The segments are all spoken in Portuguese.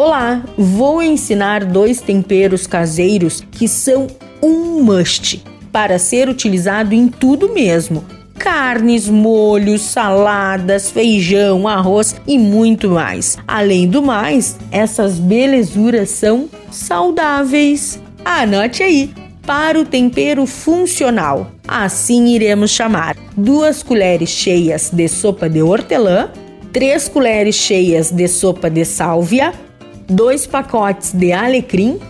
Olá, vou ensinar dois temperos caseiros que são um must para ser utilizado em tudo mesmo: carnes, molhos, saladas, feijão, arroz e muito mais. Além do mais, essas belezuras são saudáveis. Anote aí! Para o tempero funcional, assim iremos chamar duas colheres cheias de sopa de hortelã, três colheres cheias de sopa de sálvia, dois pacotes de alecrim,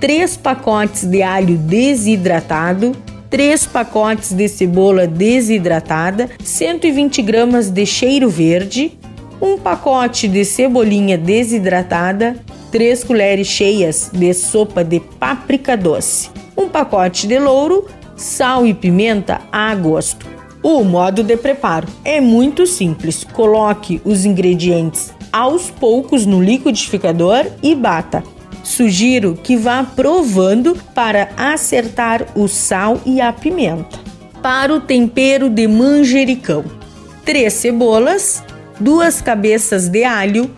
três pacotes de alho desidratado, três pacotes de cebola desidratada, 120 gramas de cheiro verde, um pacote de cebolinha desidratada, 3 colheres cheias de sopa de páprica doce, um pacote de louro, sal e pimenta a gosto. O modo de preparo é muito simples. Coloque os ingredientes aos poucos no liquidificador e bata. Sugiro que vá provando para acertar o sal e a pimenta. Para o tempero de manjericão: três cebolas, duas cabeças de alho,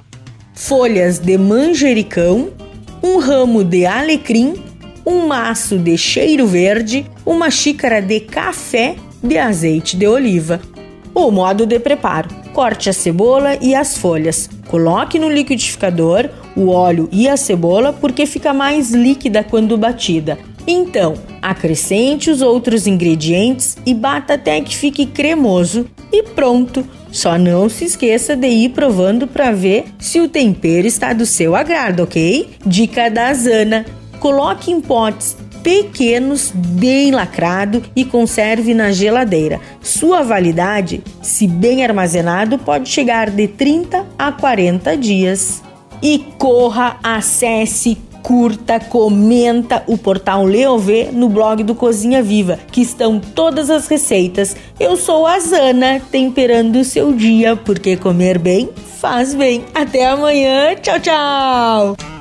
folhas de manjericão, um ramo de alecrim, um maço de cheiro verde, uma xícara de café de azeite de oliva. O modo de preparo: corte a cebola e as folhas, coloque no liquidificador o óleo e a cebola porque fica mais líquida quando batida. Então, acrescente os outros ingredientes e bata até que fique cremoso e pronto. Só não se esqueça de ir provando para ver se o tempero está do seu agrado, ok? Dica da Zana: coloque em potes pequenos, bem lacrado e conserve na geladeira. Sua validade, se bem armazenado, pode chegar de 30 a 40 dias e corra, acesse, curta, comenta o portal Leovê no blog do Cozinha Viva, que estão todas as receitas. Eu sou a Zana, temperando o seu dia, porque comer bem faz bem. Até amanhã, tchau, tchau!